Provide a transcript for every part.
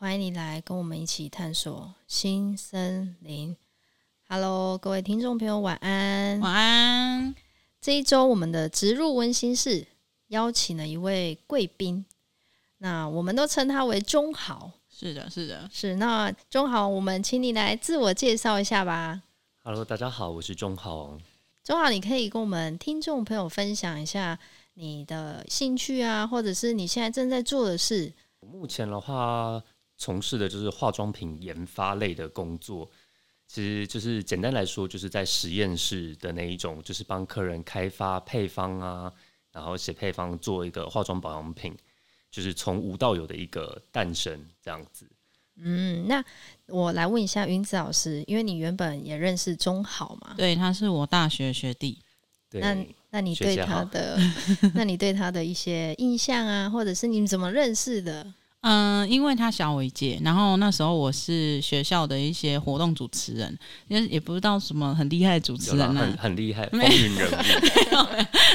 欢迎你来跟我们一起探索新森林。Hello，各位听众朋友，晚安，晚安。这一周我们的植入温馨室邀请了一位贵宾，那我们都称他为中豪。是的，是的，是。那中豪，我们请你来自我介绍一下吧。Hello，大家好，我是中豪。中豪，你可以跟我们听众朋友分享一下你的兴趣啊，或者是你现在正在做的事。目前的话，从事的就是化妆品研发类的工作。其实就是简单来说，就是在实验室的那一种，就是帮客人开发配方啊，然后写配方，做一个化妆保养品。就是从无到有的一个诞生，这样子。嗯，那我来问一下云子老师，因为你原本也认识中好嘛？对，他是我大学学弟。对，那那你对他的，那你对他的一些印象啊，或者是你们怎么认识的？嗯，因为他小我一届，然后那时候我是学校的一些活动主持人，因为也不知道什么很厉害的主持人，很很厉害，风云人物。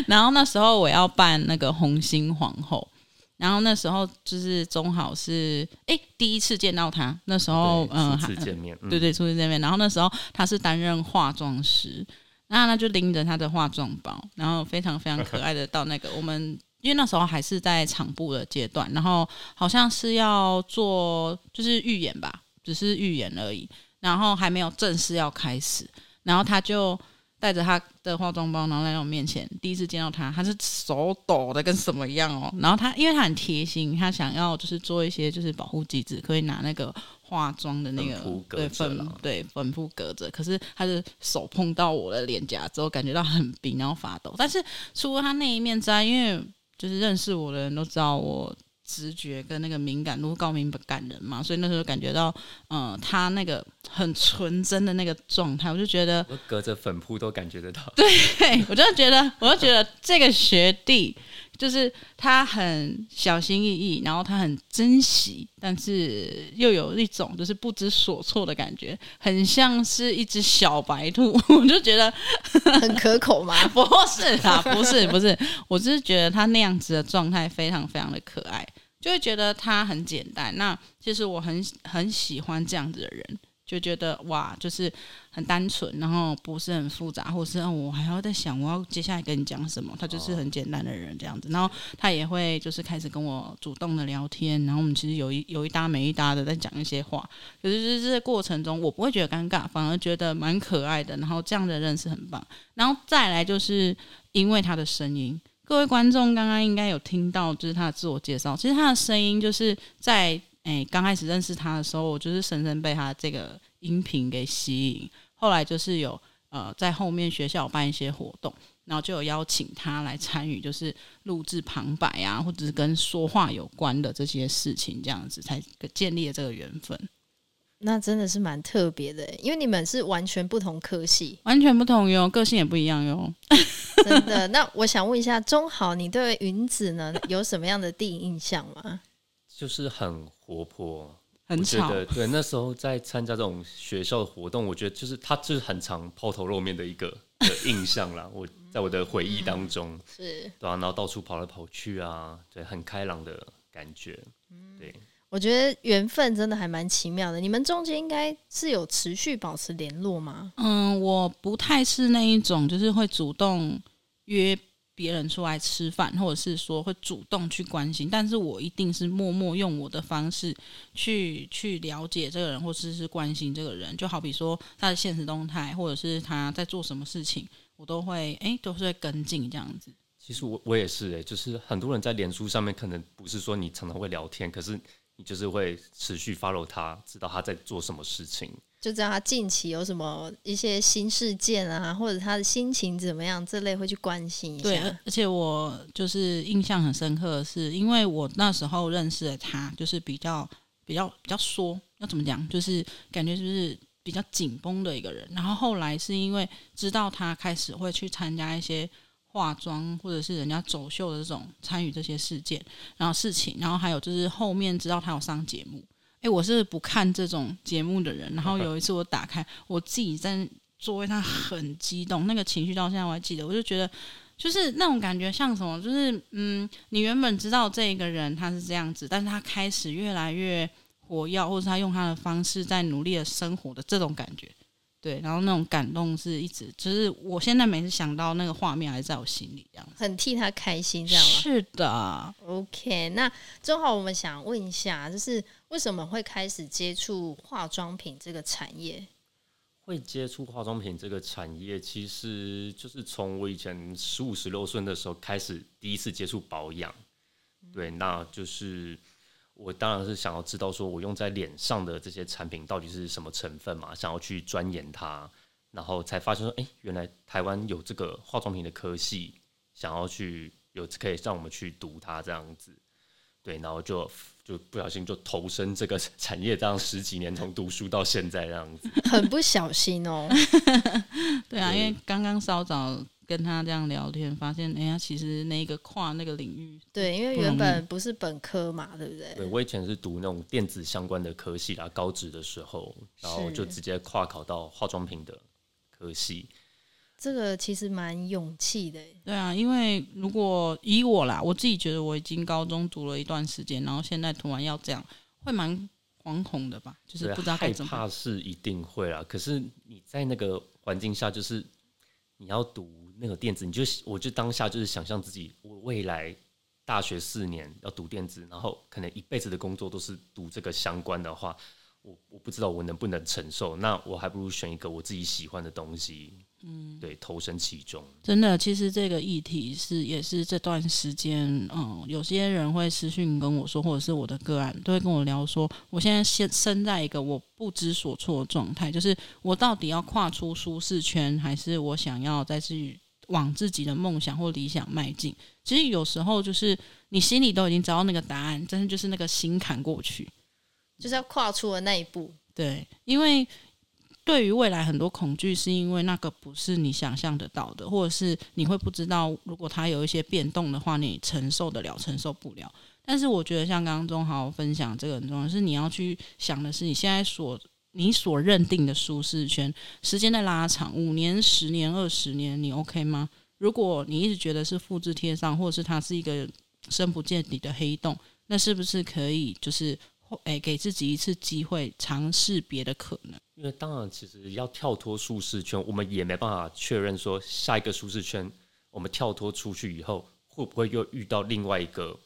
然后那时候我要扮那个红星皇后。然后那时候就是中好是哎第一次见到他，那时候嗯初次见面，对对初次见面。然后那时候他是担任化妆师，那他就拎着他的化妆包，然后非常非常可爱的到那个我们，因为那时候还是在场部的阶段，然后好像是要做就是预演吧，只是预演而已，然后还没有正式要开始，然后他就。带着他的化妆包，然后来到我面前。第一次见到他，他是手抖的跟什么一样哦。然后他，因为他很贴心，他想要就是做一些就是保护机制，可以拿那个化妆的那个对粉对粉扑隔着。可是他的手碰到我的脸颊之后，感觉到很冰，然后发抖。但是除了他那一面之外，因为就是认识我的人都知道我。直觉跟那个敏感度高敏感人嘛，所以那时候感觉到，嗯，他那个很纯真的那个状态，我就觉得，我隔着粉扑都感觉得到。对，我就觉得，我就觉得这个学弟就是他很小心翼翼，然后他很珍惜，但是又有一种就是不知所措的感觉，很像是一只小白兔。我就觉得很可口吗？不是啊，不是不是，我只是觉得他那样子的状态非常非常的可爱。就会觉得他很简单，那其实我很很喜欢这样子的人，就觉得哇，就是很单纯，然后不是很复杂，或是我还要在想我要接下来跟你讲什么，他就是很简单的人这样子，然后他也会就是开始跟我主动的聊天，然后我们其实有一有一搭没一搭的在讲一些话，可是就是这个过程中我不会觉得尴尬，反而觉得蛮可爱的，然后这样的人是很棒，然后再来就是因为他的声音。各位观众刚刚应该有听到，就是他的自我介绍。其实他的声音就是在诶刚开始认识他的时候，我就是深深被他这个音频给吸引。后来就是有呃在后面学校有办一些活动，然后就有邀请他来参与，就是录制旁白啊，或者是跟说话有关的这些事情，这样子才建立了这个缘分。那真的是蛮特别的，因为你们是完全不同科系，完全不同哟，个性也不一样哟。真的？那我想问一下，中豪，你对云子呢有什么样的第一印象吗？就是很活泼，很吵。对，那时候在参加这种学校的活动，我觉得就是他就是很常抛头露面的一个的 印象啦。我在我的回忆当中、嗯、是对啊，然后到处跑来跑去啊，对，很开朗的感觉，对。我觉得缘分真的还蛮奇妙的。你们中间应该是有持续保持联络吗？嗯，我不太是那一种，就是会主动约别人出来吃饭，或者是说会主动去关心。但是我一定是默默用我的方式去去了解这个人，或者是，是关心这个人。就好比说他的现实动态，或者是他在做什么事情，我都会哎，都是会跟进这样子。其实我我也是哎，就是很多人在脸书上面可能不是说你常常会聊天，可是。你就是会持续 follow 他，知道他在做什么事情，就知道他近期有什么一些新事件啊，或者他的心情怎么样，这类会去关心一下。对，而且我就是印象很深刻的是，因为我那时候认识了他，就是比较比较比较缩，要怎么讲？就是感觉就是比较紧绷的一个人。然后后来是因为知道他开始会去参加一些化妆或者是人家走秀的这种参与这些事件，然后事情，然后还有就是后面知道他有上节目。诶，我是不看这种节目的人。然后有一次我打开，我自己在座位上很激动，那个情绪到现在我还记得。我就觉得。就是那种感觉，像什么？就是嗯，你原本知道这个人他是这样子，但是他开始越来越活跃，或者是他用他的方式在努力的生活的这种感觉，对，然后那种感动是一直，就是我现在每次想到那个画面，还是在我心里这样，很替他开心，这样吗？是的。OK，那正好我们想问一下，就是为什么会开始接触化妆品这个产业？会接触化妆品这个产业，其实就是从我以前十五、十六岁的时候开始，第一次接触保养。对，那就是我当然是想要知道，说我用在脸上的这些产品到底是什么成分嘛，想要去钻研它，然后才发现说，哎，原来台湾有这个化妆品的科系，想要去有可以让我们去读它这样子。对，然后就就不小心就投身这个 产业，这样十几年，从读书到现在这样子，很不小心哦。对啊，因为刚刚稍早跟他这样聊天，发现哎呀，其实那个跨那个领域，对，因为原本不是本科嘛，对不对？对，我以前是读那种电子相关的科系啦，高职的时候，然后就直接跨考到化妆品的科系。这个其实蛮勇气的，对啊，因为如果以我啦，我自己觉得我已经高中读了一段时间，然后现在突然要这样，会蛮惶恐的吧？就是不知道该怎么。害怕是一定会啦，可是你在那个环境下，就是你要读那个电子，你就我就当下就是想象自己，我未来大学四年要读电子，然后可能一辈子的工作都是读这个相关的话，我我不知道我能不能承受，那我还不如选一个我自己喜欢的东西。嗯，对，投身其中，真的，其实这个议题是也是这段时间，嗯，有些人会私讯跟我说，或者是我的个案都会跟我聊说，我现在现身在一个我不知所措的状态，就是我到底要跨出舒适圈，还是我想要再去往自己的梦想或理想迈进？其实有时候就是你心里都已经找到那个答案，真的就是那个心坎过去，就是要跨出的那一步。对，因为。对于未来很多恐惧，是因为那个不是你想象得到的，或者是你会不知道，如果它有一些变动的话，你承受得了，承受不了。但是我觉得，像刚刚中豪分享这个很重要，是你要去想的是，你现在所你所认定的舒适圈，时间在拉长，五年、十年、二十年，你 OK 吗？如果你一直觉得是复制贴上，或者是它是一个深不见底的黑洞，那是不是可以就是？诶，给自己一次机会，尝试别的可能。因为当然，其实要跳脱舒适圈，我们也没办法确认说下一个舒适圈，我们跳脱出去以后，会不会又遇到另外一个，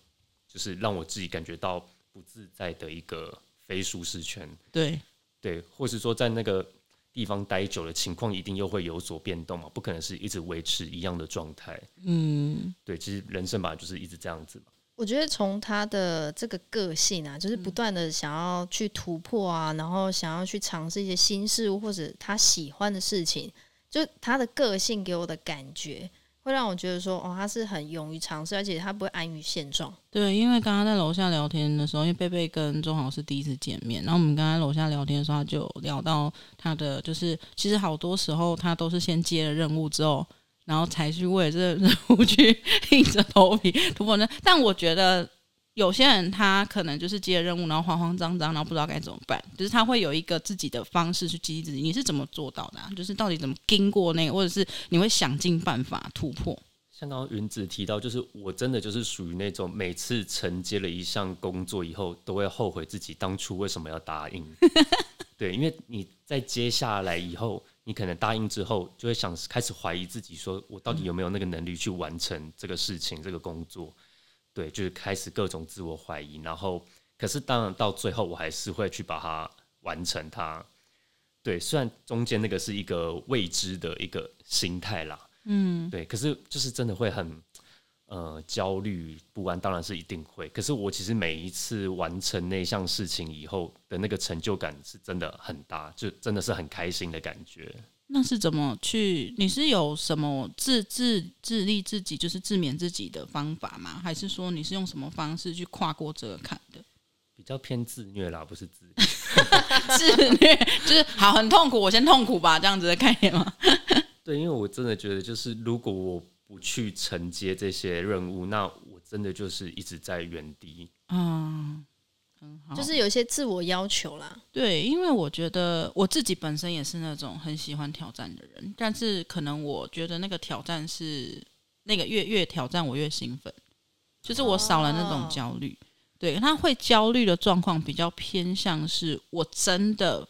就是让我自己感觉到不自在的一个非舒适圈。对对，或是说在那个地方待久了，情况一定又会有所变动嘛，不可能是一直维持一样的状态。嗯，对，其实人生吧，就是一直这样子嘛。我觉得从他的这个个性啊，就是不断的想要去突破啊，然后想要去尝试一些新事物或者他喜欢的事情，就他的个性给我的感觉，会让我觉得说，哦，他是很勇于尝试，而且他不会安于现状。对，因为刚刚在楼下聊天的时候，因为贝贝跟中豪是第一次见面，然后我们刚刚楼下聊天的时候，他就聊到他的，就是其实好多时候他都是先接了任务之后。然后才去为了这个任务去 硬着头皮突破呢。但我觉得有些人他可能就是接了任务，然后慌慌张张，然后不知道该怎么办。就是他会有一个自己的方式去激励自己。你是怎么做到的啊？就是到底怎么经过那个，或者是你会想尽办法突破？像刚刚云子提到，就是我真的就是属于那种每次承接了一项工作以后，都会后悔自己当初为什么要答应。对，因为你在接下来以后。你可能答应之后，就会想开始怀疑自己，说我到底有没有那个能力去完成这个事情、这个工作？对，就是开始各种自我怀疑。然后，可是当然到最后，我还是会去把它完成它。对，虽然中间那个是一个未知的一个心态啦，嗯，对，可是就是真的会很呃焦虑不安，当然是一定会。可是我其实每一次完成那项事情以后的那个成就感是真的很大，就真的是很开心的感觉。那是怎么去？你是有什么自自自立自己，就是自勉自己的方法吗？还是说你是用什么方式去跨过这个坎的？比较偏自虐啦，不是自 自虐，就是好很痛苦，我先痛苦吧，这样子的概念吗？对，因为我真的觉得，就是如果我不去承接这些任务，那我真的就是一直在原地。嗯，很好，就是有一些自我要求啦。对，因为我觉得我自己本身也是那种很喜欢挑战的人，但是可能我觉得那个挑战是那个越越挑战我越兴奋，就是我少了那种焦虑。哦、对，他会焦虑的状况比较偏向是我真的。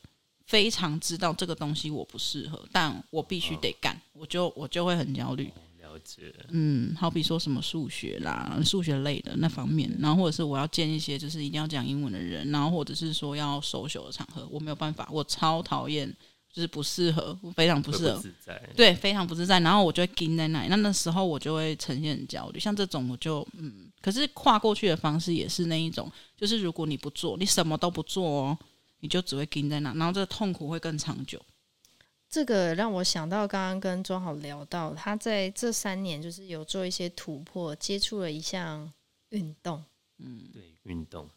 非常知道这个东西我不适合，但我必须得干，哦、我就我就会很焦虑。哦、了解，嗯，好比说什么数学啦、数学类的那方面，然后或者是我要见一些就是一定要讲英文的人，然后或者是说要 social 的场合，我没有办法，我超讨厌，就是不适合，非常不适合，对，非常不自在。然后我就会盯在那里，那那时候我就会呈现很焦虑。像这种我就嗯，可是跨过去的方式也是那一种，就是如果你不做，你什么都不做哦。你就只会盯在那，然后这个痛苦会更长久。这个让我想到刚刚跟庄好聊到，他在这三年就是有做一些突破，接触了一项运动。嗯，对，运动，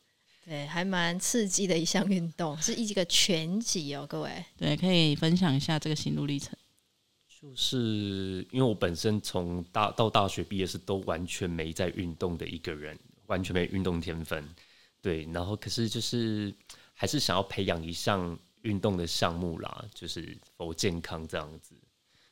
对，还蛮刺激的一项运动，是一个拳击哦，各位。对，可以分享一下这个心路历程。就是因为我本身从大到大学毕业是都完全没在运动的一个人，完全没运动天分。对，然后可是就是。还是想要培养一项运动的项目啦，就是否健康这样子。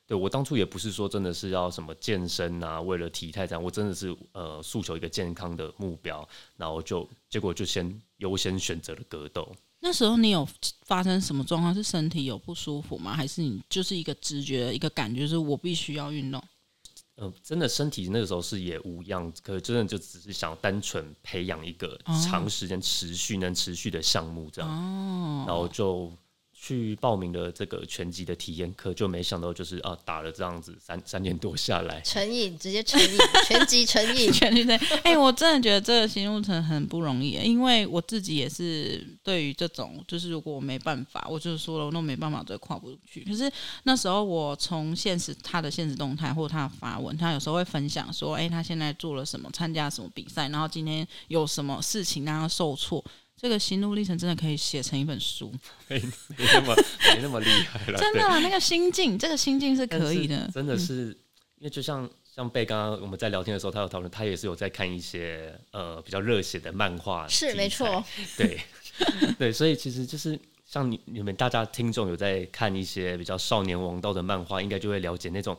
对，我当初也不是说真的是要什么健身啊，为了体态这样，我真的是呃诉求一个健康的目标，然后就结果就先优先选择了格斗。那时候你有发生什么状况？是身体有不舒服吗？还是你就是一个直觉、一个感觉，是我必须要运动？呃，真的身体那个时候是也无恙，可是真的就只是想单纯培养一个长时间持续能持续的项目这样，然后就。去报名的这个拳击的体验课，就没想到就是啊，打了这样子三三年多下来，成瘾，直接成瘾，拳击成瘾，拳击成瘾。哎，我真的觉得这个心路程很不容易，因为我自己也是对于这种，就是如果我没办法，我就是说了，我都没办法，就跨不出去。可是那时候我从现实他的现实动态或者他的发文，他有时候会分享说，哎，他现在做了什么，参加什么比赛，然后今天有什么事情让他受挫。这个心路历程真的可以写成一本书，没没那么没那么厉害了。真的，那个心境，这个心境是可以的。真的是，嗯、因为就像像贝刚刚我们在聊天的时候，他有讨论，他也是有在看一些呃比较热血的漫画，是没错，对 对，所以其实就是像你你们大家听众有在看一些比较少年王道的漫画，应该就会了解那种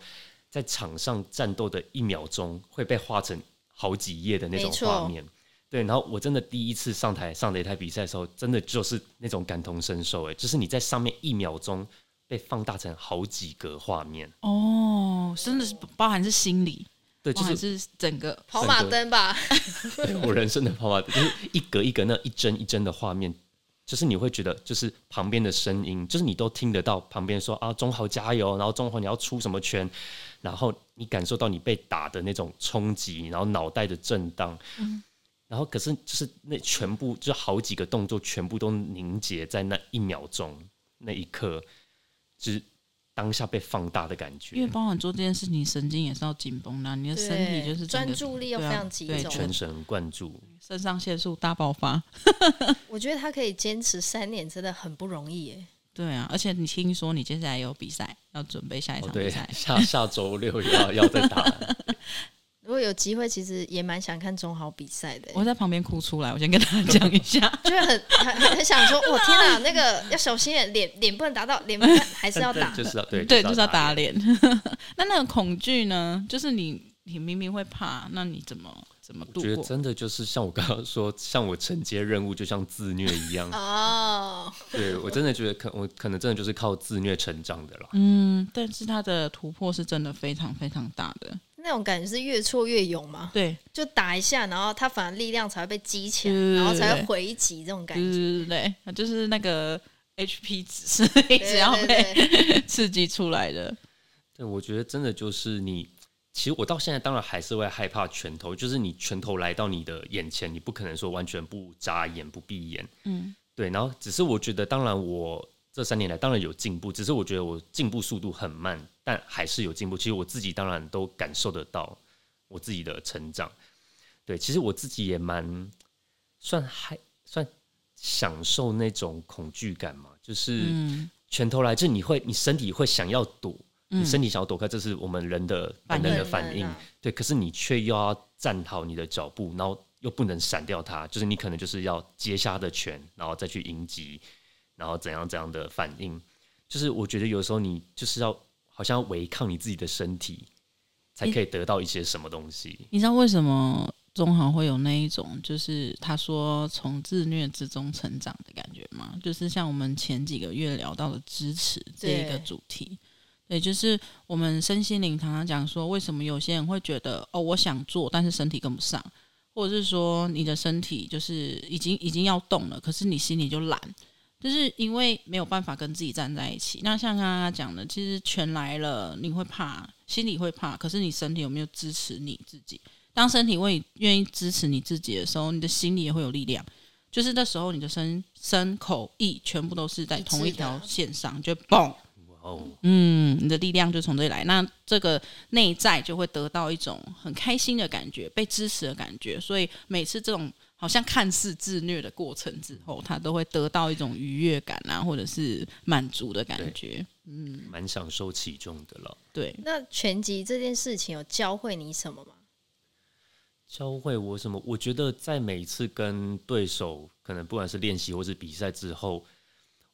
在场上战斗的一秒钟会被画成好几页的那种画面。对，然后我真的第一次上台上擂台比赛的时候，真的就是那种感同身受，哎，就是你在上面一秒钟被放大成好几个画面哦，真的是包含是心理，对，就是是整个跑马灯吧，对，我人生的跑马灯，就是一格一格那一帧一帧的画面，就是你会觉得，就是旁边的声音，就是你都听得到旁边说啊，中豪加油，然后中豪你要出什么圈，然后你感受到你被打的那种冲击，然后脑袋的震荡，嗯。然后，可是就是那全部，就好几个动作，全部都凝结在那一秒钟那一刻，就是当下被放大的感觉。因为包含做这件事情，神经也是要紧绷的，你的身体就是专注力要非常集中，对，全神贯注，肾上腺素大爆发。我觉得他可以坚持三年，真的很不容易耶。对啊，而且你听说你接下来有比赛，要准备下一场比赛，哦、下下周六要要再打。如果有机会，其实也蛮想看中豪比赛的。我在旁边哭出来，我先跟大家讲一下，就是很很很想说，我天哪，那个要小心点，脸脸不能打到，脸还是要打，就是要对对，就是要打脸。那那个恐惧呢？就是你你明明会怕，那你怎么怎么度过？我觉得真的就是像我刚刚说，像我承接任务，就像自虐一样哦。对，我真的觉得可我可能真的就是靠自虐成长的了。嗯，但是他的突破是真的非常非常大的。那种感觉是越挫越勇嘛？对，就打一下，然后他反而力量才会被激起来，然后才会回击这种感觉。对对对，对，就是那个 HP 值是一直要被刺激出来的。对，我觉得真的就是你，其实我到现在当然还是会害怕拳头，就是你拳头来到你的眼前，你不可能说完全不眨眼不闭眼。嗯，对，然后只是我觉得，当然我。这三年来当然有进步，只是我觉得我进步速度很慢，但还是有进步。其实我自己当然都感受得到我自己的成长。对，其实我自己也蛮算还算享受那种恐惧感嘛，就是拳头来，就你会，你身体会想要躲，你身体想要躲开，这是我们人的本能的反应，对。可是你却又要站好你的脚步，然后又不能闪掉它，就是你可能就是要接下的拳，然后再去迎击，然后怎样怎样的反应，就是我觉得有时候你就是要好像要违抗你自己的身体，才可以得到一些什么东西。你知道为什么？中行会有那一种，就是他说从自虐之中成长的感觉吗？就是像我们前几个月聊到的支持这一个主题，对，对，就是我们身心灵常常讲说，为什么有些人会觉得哦，我想做，但是身体跟不上，或者是说你的身体就是已经已经要动了，可是你心里就懒，就是因为没有办法跟自己站在一起。那像刚刚讲的，其实全来了，你会怕，心里会怕，可是你身体有没有支持你自己？当身体为愿意支持你自己的时候，你的心里也会有力量。就是那时候，你的身身口意全部都是在同一条线上，就嘣，嗯，你的力量就从这里来。那这个内在就会得到一种很开心的感觉，被支持的感觉。所以每次这种好像看似自虐的过程之后，他都会得到一种愉悦感啊，或者是满足的感觉。嗯，蛮享受其中的了。对，那拳击这件事情有教会你什么吗？教会我什么？我觉得在每一次跟对手，可能不管是练习或是比赛之后，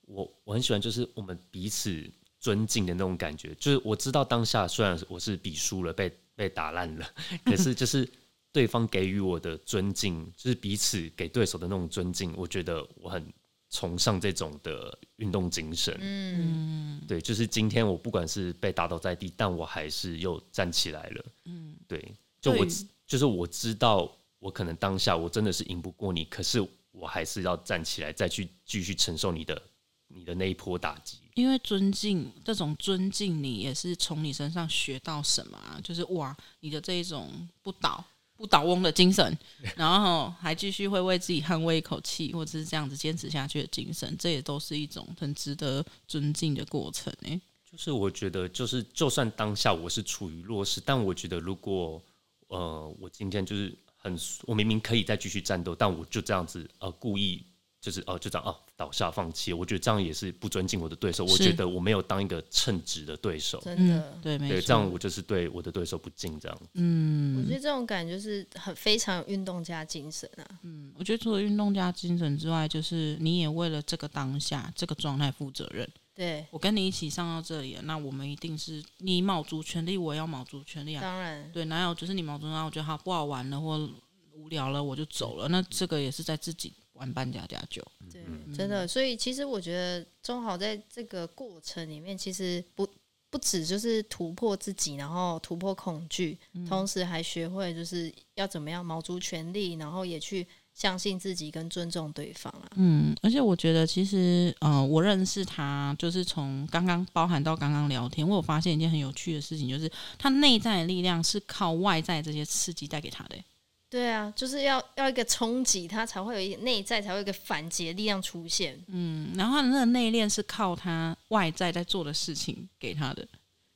我我很喜欢就是我们彼此尊敬的那种感觉。就是我知道当下虽然我是比输了，被被打烂了，可是就是对方给予我的尊敬，就是彼此给对手的那种尊敬，我觉得我很崇尚这种的运动精神。嗯，对，就是今天我不管是被打倒在地，但我还是又站起来了。嗯，对，就我。就是我知道，我可能当下我真的是赢不过你，可是我还是要站起来，再去继续承受你的你的那一波打击。因为尊敬这种尊敬，你也是从你身上学到什么啊？就是哇，你的这一种不倒不倒翁的精神，然后还继续会为自己捍卫一口气，或者是这样子坚持下去的精神，这也都是一种很值得尊敬的过程。诶，就是我觉得，就是就算当下我是处于弱势，但我觉得如果。呃，我今天就是很，我明明可以再继续战斗，但我就这样子呃，故意就是哦、呃，就这样哦、呃，倒下放弃。我觉得这样也是不尊敬我的对手。我觉得我没有当一个称职的对手，真的、嗯、对，没错，这样我就是对我的对手不敬。这样，嗯，我觉得这种感觉是很非常有运动家精神啊。嗯，我觉得除了运动家精神之外，就是你也为了这个当下这个状态负责任。对，我跟你一起上到这里了，那我们一定是你卯足全力，我也要卯足全力啊！当然，对，哪有就是你卯足，然后我觉得好不好玩了或无聊了，我就走了。那这个也是在自己玩扮家家酒。对，真的。所以其实我觉得中豪在这个过程里面，其实不不止就是突破自己，然后突破恐惧，嗯、同时还学会就是要怎么样卯足全力，然后也去。相信自己跟尊重对方啊，嗯，而且我觉得其实，呃，我认识他，就是从刚刚包含到刚刚聊天，我有发现一件很有趣的事情，就是他内在的力量是靠外在这些刺激带给他的。对啊，就是要要一个冲击，他才会有一个内在才会有一个反击的力量出现。嗯，然后他的那个内敛是靠他外在在做的事情给他的。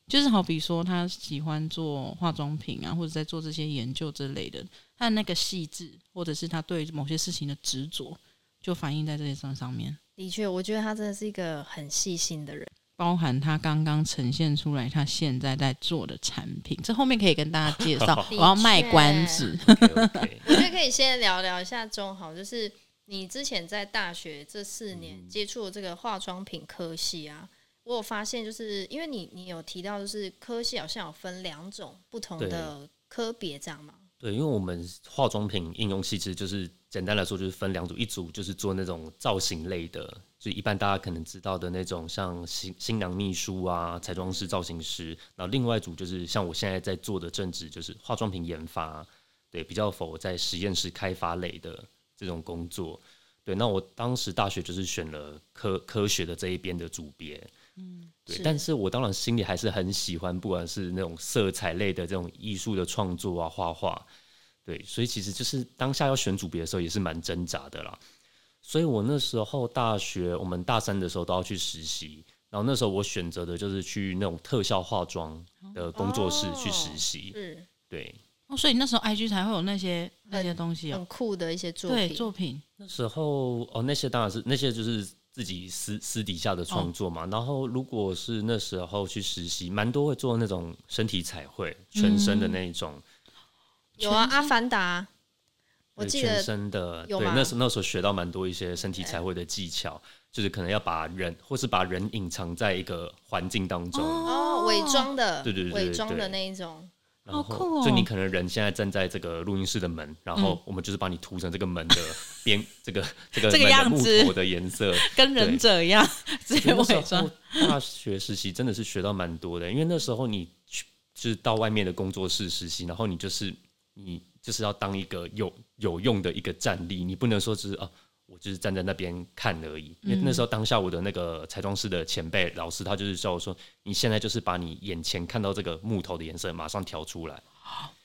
就是好比说，他喜欢做化妆品啊，或者在做这些研究之类的，他的那个细致，或者是他对某些事情的执着，就反映在这些上上面。的确，我觉得他真的是一个很细心的人。包含他刚刚呈现出来，他现在在做的产品，这后面可以跟大家介绍。我要卖关子。我觉得可以先聊聊一下中豪，就是你之前在大学这四年接触的这个化妆品科系啊。我有发现，就是因为你，你有提到，就是科系好像有分两种不同的科别，这样吗？对，因为我们化妆品应用系其实就是简单来说，就是分两组，一组就是做那种造型类的，就一般大家可能知道的那种，像新新娘秘书啊、彩妆师、造型师。然后另外一组就是像我现在在做的正职，就是化妆品研发，对，比较否在实验室开发类的这种工作。对，那我当时大学就是选了科科学的这一边的组别。嗯，对，但是我当然心里还是很喜欢，不管是那种色彩类的这种艺术的创作啊，画画，对，所以其实就是当下要选组别的时候也是蛮挣扎的啦。所以我那时候大学，我们大三的时候都要去实习，然后那时候我选择的就是去那种特效化妆的工作室去实习。嗯、哦，对。哦，所以那时候 IG 才会有那些那些东西哦，很酷的一些作品。对，作品那时候哦，那些当然是那些就是自己私私底下的创作嘛。哦、然后如果是那时候去实习，蛮多会做那种身体彩绘，全身的那一种。嗯、有啊，阿凡达。我记得全身的，对，那时候那时候学到蛮多一些身体彩绘的技巧，欸、就是可能要把人或是把人隐藏在一个环境当中。哦，伪装的，对对对，伪装的那一种，然后就你可能人现在站在这个录音室的门，然后我们就是把你涂成这个门的 边，这个这个 这个样子。木头的颜色，跟忍者一样，直接伪装。大学实习真的是学到蛮多的，因为那时候你去就是到外面的工作室实习，然后你就是你。就是要当一个有有用的一个战力，你不能说只是啊，我就是站在那边看而已。因为那时候当下我的那个彩妆师的前辈老师，他就是叫我说，你现在就是把你眼前看到这个木头的颜色马上调出来。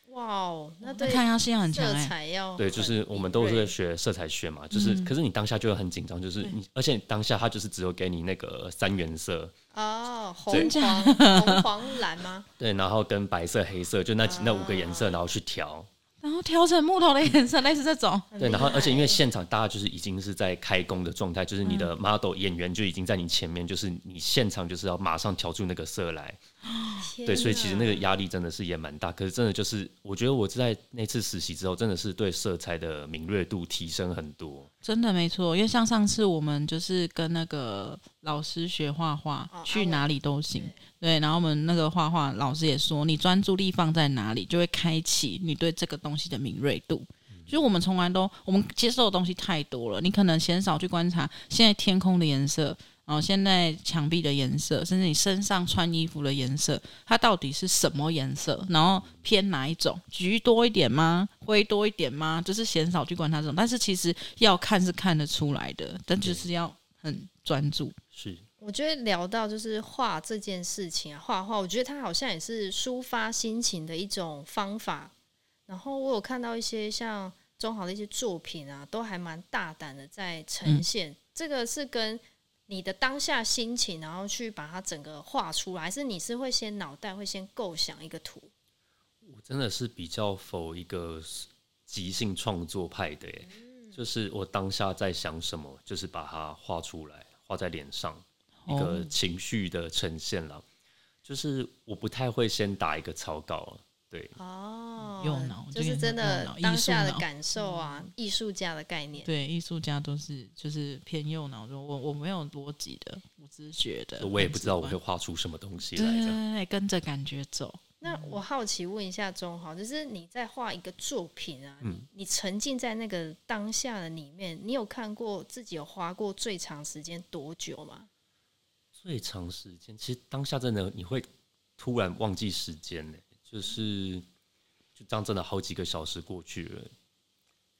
哇哦，那对抗压性很强，色彩要对，就是我们都是在学色彩学嘛，就是可是你当下就会很紧张，就是你而且当下他就是只有给你那个三原色哦，红黄红黄蓝吗？对，然后跟白色黑色就那那五个颜色，然后去调。然后调成木头的颜色，类似这种。对，然后而且因为现场大家就是已经是在开工的状态，就是你的 model 演员就已经在你前面，就是你现场就是要马上调出那个色来。对，所以其实那个压力真的是也蛮大。可是真的就是，我觉得我在那次实习之后，真的是对色彩的敏锐度提升很多。真的没错，因为像上次我们就是跟那个老师学画画，哦、去哪里都行。对，然后我们那个画画老师也说，你专注力放在哪里，就会开启你对这个东西的敏锐度。嗯、就是我们从来都，我们接受的东西太多了，你可能嫌少去观察现在天空的颜色，然后现在墙壁的颜色，甚至你身上穿衣服的颜色，它到底是什么颜色？然后偏哪一种？橘多一点吗？灰多一点吗？就是嫌少去观察这种，但是其实要看是看得出来的，但就是要很专注。是。我觉得聊到就是画这件事情啊，画画，我觉得它好像也是抒发心情的一种方法。然后我有看到一些像中豪的一些作品啊，都还蛮大胆的在呈现。嗯、这个是跟你的当下心情，然后去把它整个画出来，还是你是会先脑袋会先构想一个图？我真的是比较否一个即兴创作派的耶，嗯、就是我当下在想什么，就是把它画出来，画在脸上。一个情绪的呈现了，就是我不太会先打一个草稿，对。哦，用脑就是真的当下的感受啊，艺术家的概念，对，艺术家都是就是偏右脑，我我没有逻辑的，我只是觉得，我也不知道我会画出什么东西来，对，跟着感觉走。那我好奇问一下中豪，就是你在画一个作品啊，嗯，你沉浸在那个当下的里面，你有看过自己有花过最长时间多久吗？最长时间，其实当下真的你会突然忘记时间呢，就是就这样，真的好几个小时过去了。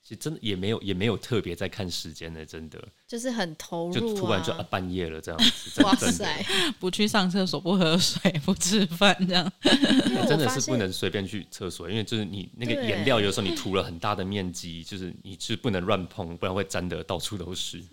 其实真的也没有也没有特别在看时间的，真的就是很投入，啊，就突然就啊半夜了这样子。哇塞！不去上厕所，不喝水，不吃饭，这样真的是不能随便去厕所，因为就是你那个颜料有时候你涂了很大的面积，就是你是不能乱碰，不然会沾得到处都是。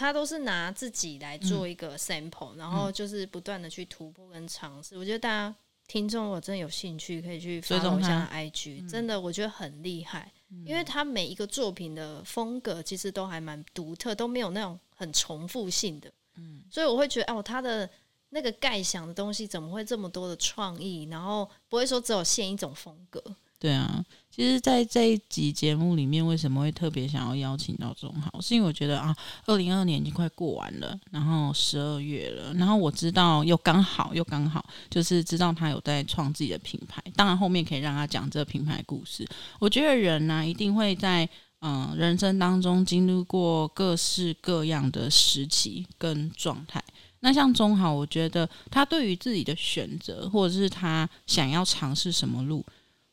他都是拿自己来做一个 sample，、嗯、然后就是不断的去突破跟尝试。嗯、我觉得大家听众如果真的有兴趣，可以去 follow 一下 IG，真的我觉得很厉害，嗯、因为他每一个作品的风格其实都还蛮独特，都没有那种很重复性的。嗯，所以我会觉得哦，他的那个盖想的东西怎么会这么多的创意，然后不会说只有限一种风格。对啊，其实，在这一集节目里面，为什么会特别想要邀请到钟豪？是因为我觉得啊，二零二二年已经快过完了，然后十二月了，然后我知道又刚好又刚好，就是知道他有在创自己的品牌。当然，后面可以让他讲这个品牌故事。我觉得人呢、一定会在嗯、人生当中经历过各式各样的时期跟状态。那像钟豪，我觉得他对于自己的选择，或者是他想要尝试什么路。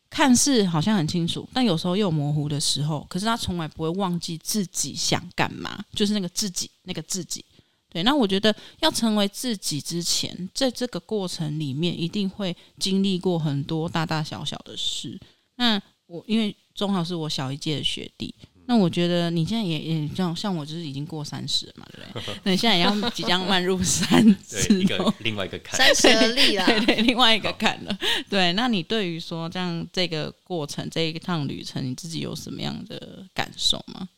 看似好像很清楚，但有时候又模糊的时候。可是他从来不会忘记自己想干嘛，就是那个自己，那个自己。对，那我觉得要成为自己之前，在这个过程里面，一定会经历过很多大大小小的事。那我因为中豪是我小一届的学弟，那我觉得你现在也也像像我，就是已经过三十了嘛，对不对？那你现在也要 即将迈入三十，对，一个另外一个坎，三十而立了，对对，另外一个坎了。对，那你对于说这样这个过程这一趟旅程，你自己有什么样的感受吗？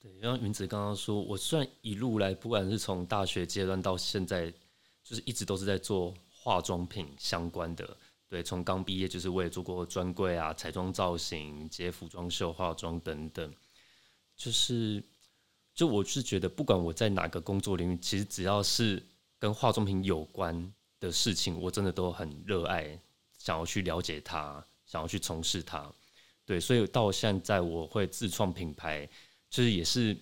对，像云子刚刚说，我虽然一路来，不管是从大学阶段到现在，就是一直都是在做化妆品相关的。对，从刚毕业就是我也做过专柜啊、彩妆造型、接服装秀、化妆等等。就是，就我是觉得，不管我在哪个工作领域，其实只要是跟化妆品有关的事情，我真的都很热爱，想要去了解它，想要去从事它。对，所以到现在我会自创品牌，就是也是。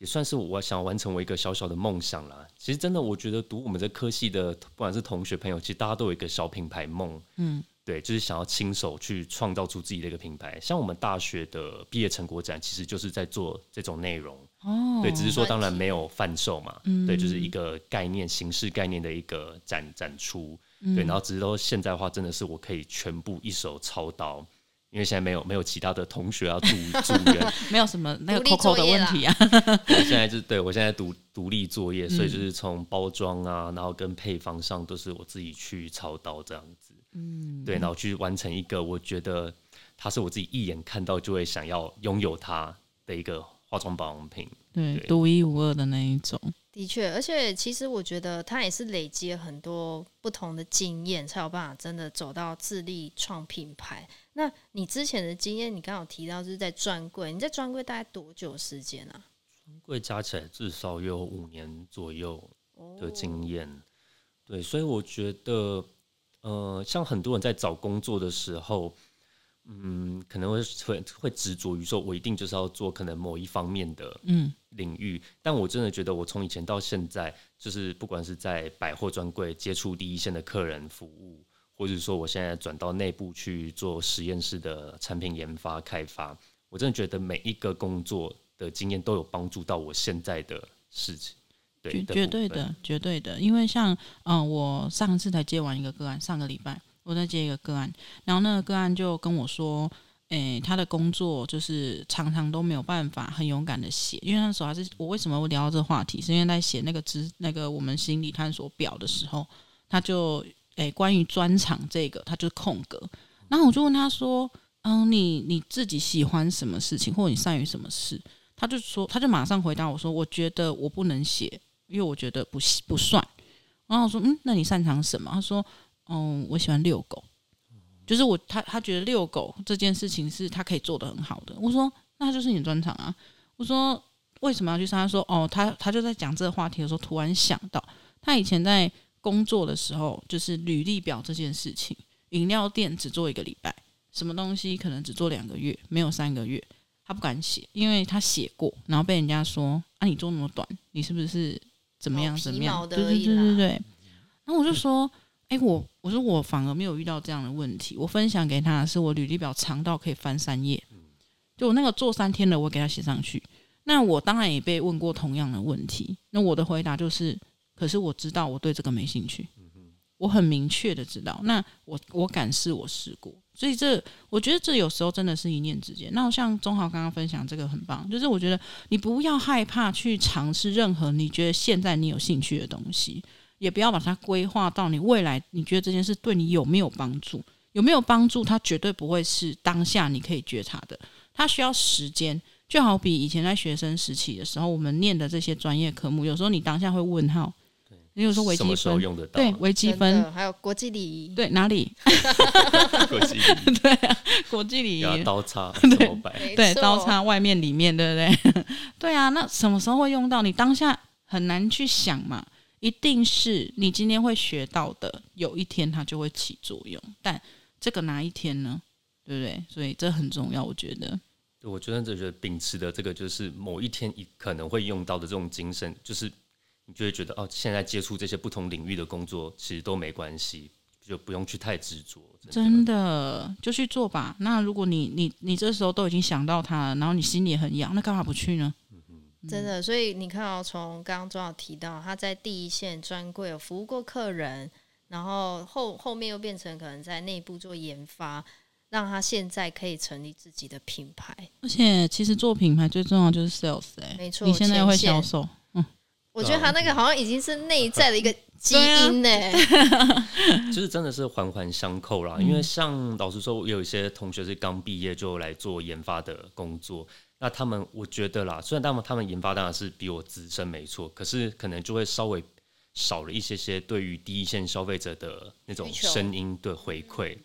也算是我想完成我一个小小的梦想啦。其实真的，我觉得读我们这科系的，不管是同学朋友，其实大家都有一个小品牌梦。嗯，对，就是想要亲手去创造出自己的一个品牌。像我们大学的毕业成果展，其实就是在做这种内容。哦，对，只是说当然没有贩售嘛。嗯，对，就是一个概念、形式概念的一个展展出。对，然后只是说现在的话，真的是我可以全部一手操刀。因为现在没有没有其他的同学要助助援，没有什么那个 COCO 的问题啊。我现在就对我现在独独立作业，所以就是从包装啊，然后跟配方上都是我自己去操刀这样子。嗯，对，然后去完成一个我觉得它是我自己一眼看到就会想要拥有它的一个化妆保养品，对，独一无二的那一种。的确，而且其实我觉得他也是累积了很多不同的经验，才有办法真的走到自立创品牌。那你之前的经验，你刚好提到就是在专柜，你在专柜大概多久时间啊？专柜加起来至少有五年左右的经验。哦。对，所以我觉得，呃，像很多人在找工作的时候。嗯，可能会会会执着于说，我一定就是要做可能某一方面的嗯领域，嗯，但我真的觉得，我从以前到现在，就是不管是在百货专柜接触第一线的客人服务，或者说我现在转到内部去做实验室的产品研发开发，我真的觉得每一个工作的经验都有帮助到我现在的事情。对，绝对的，绝对的，因为像嗯，我上次才接完一个个案，上个礼拜。我在接一个个案，然后那个个案就跟我说，诶、欸，他的工作就是常常都没有办法很勇敢的写，因为那时候还是我为什么会聊到这个话题，是因为在写那个知那个我们心理探索表的时候，他就诶、欸、关于专长这个，他就空格，然后我就问他说，嗯，你你自己喜欢什么事情，或者你善于什么事？他就说，他就马上回答我说，我觉得我不能写，因为我觉得不不算。然后我说，嗯，那你擅长什么？他说。嗯，我喜欢遛狗，就是我他他觉得遛狗这件事情是他可以做得很好的。我说，那就是你的专长啊。我说，为什么要去上？他说，哦，他他就在讲这个话题的时候，突然想到他以前在工作的时候，就是履历表这件事情，饮料店只做一个礼拜，什么东西可能只做两个月，没有三个月，他不敢写，因为他写过，然后被人家说啊，你做那么短，你是不是怎么样怎么样？对对对对对。然后我就说。哎、欸，我我说我反而没有遇到这样的问题。我分享给他的是我履历表长到可以翻三页，就我那个做三天的，我给他写上去。那我当然也被问过同样的问题，那我的回答就是：可是我知道我对这个没兴趣，我很明确的知道。那我我敢试，我试过，所以这我觉得这有时候真的是一念之间。那像中豪刚刚分享这个很棒，就是我觉得你不要害怕去尝试任何你觉得现在你有兴趣的东西。也不要把它规划到你未来，你觉得这件事对你有没有帮助？有没有帮助？它绝对不会是当下你可以觉察的，它需要时间。就好比以前在学生时期的时候，我们念的这些专业科目，有时候你当下会问号，你有时候微积分用得到？对，微积分还有国际礼仪，对哪里？国际礼仪 对啊，国际礼仪刀叉 对对刀叉外面里面对不对？对啊，那什么时候会用到？你当下很难去想嘛。一定是你今天会学到的，有一天它就会起作用。但这个哪一天呢？对不对？所以这很重要，我觉得。对，我觉得这就秉持的这个，就是某一天你可能会用到的这种精神，就是你就会觉得哦，现在接触这些不同领域的工作，其实都没关系，就不用去太执着。真的，就去做吧。那如果你你你这时候都已经想到他了，然后你心里也很痒，那干嘛不去呢？真的，所以你看到从刚刚钟老提到他在第一线专柜有服务过客人，然后后后面又变成可能在内部做研发，让他现在可以成立自己的品牌。而且，其实做品牌最重要就是 sales，哎、欸，没错，你现在会销售，嗯，我觉得他那个好像已经是内在的一个 基因呢、欸，就是真的是环环相扣啦。因为像老实说，我有一些同学是刚毕业就来做研发的工作。那他们，我觉得啦，虽然他们他们研发当然是比我资深没错，可是可能就会稍微少了一些些对于第一线消费者的那种声音的回馈。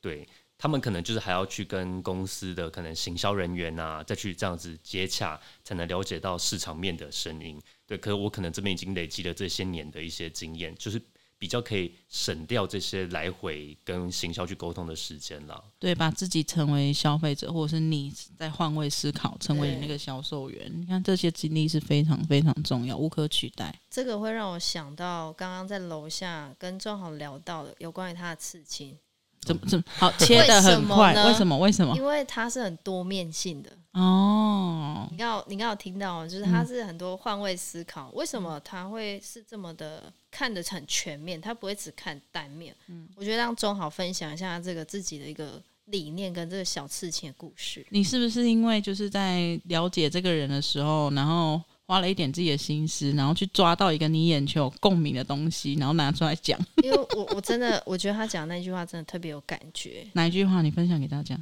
对，他们可能就是还要去跟公司的可能行销人员啊，再去这样子接洽，才能了解到市场面的声音。对，可是我可能这边已经累积了这些年的一些经验，就是。比较可以省掉这些来回跟行销去沟通的时间了。对，把自己成为消费者，或者是你在换位思考，成为那个销售员。你看这些经历是非常非常重要，无可取代。这个会让我想到刚刚在楼下跟庄豪聊到的有关于他的刺青。怎么怎么好切的很快？为什么？为什么？因为它是很多面性的哦。你刚你刚有听到，就是他是很多换位思考。嗯、为什么他会是这么的看得很全面？他不会只看单面。嗯，我觉得让钟好分享一下这个自己的一个理念跟这个小刺青的故事。你是不是因为就是在了解这个人的时候，然后？花了一点自己的心思，然后去抓到一个你眼球共鸣的东西，然后拿出来讲。因为我我真的我觉得他讲那句话真的特别有感觉。哪一句话？你分享给大家。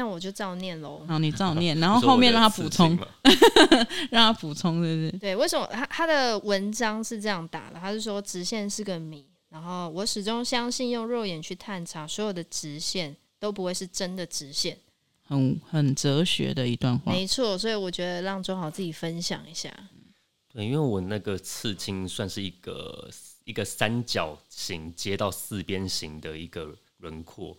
那我就照念喽。好，你照念，然后后面 让他补充，让他补充，是不是？对，为什么他他的文章是这样打的？他是说直线是个谜，然后我始终相信用肉眼去探查所有的直线都不会是真的直线。很很哲学的一段话，没错，所以我觉得让钟豪自己分享一下。对，因为我那个刺青算是一个一个三角形接到四边形的一个轮廓，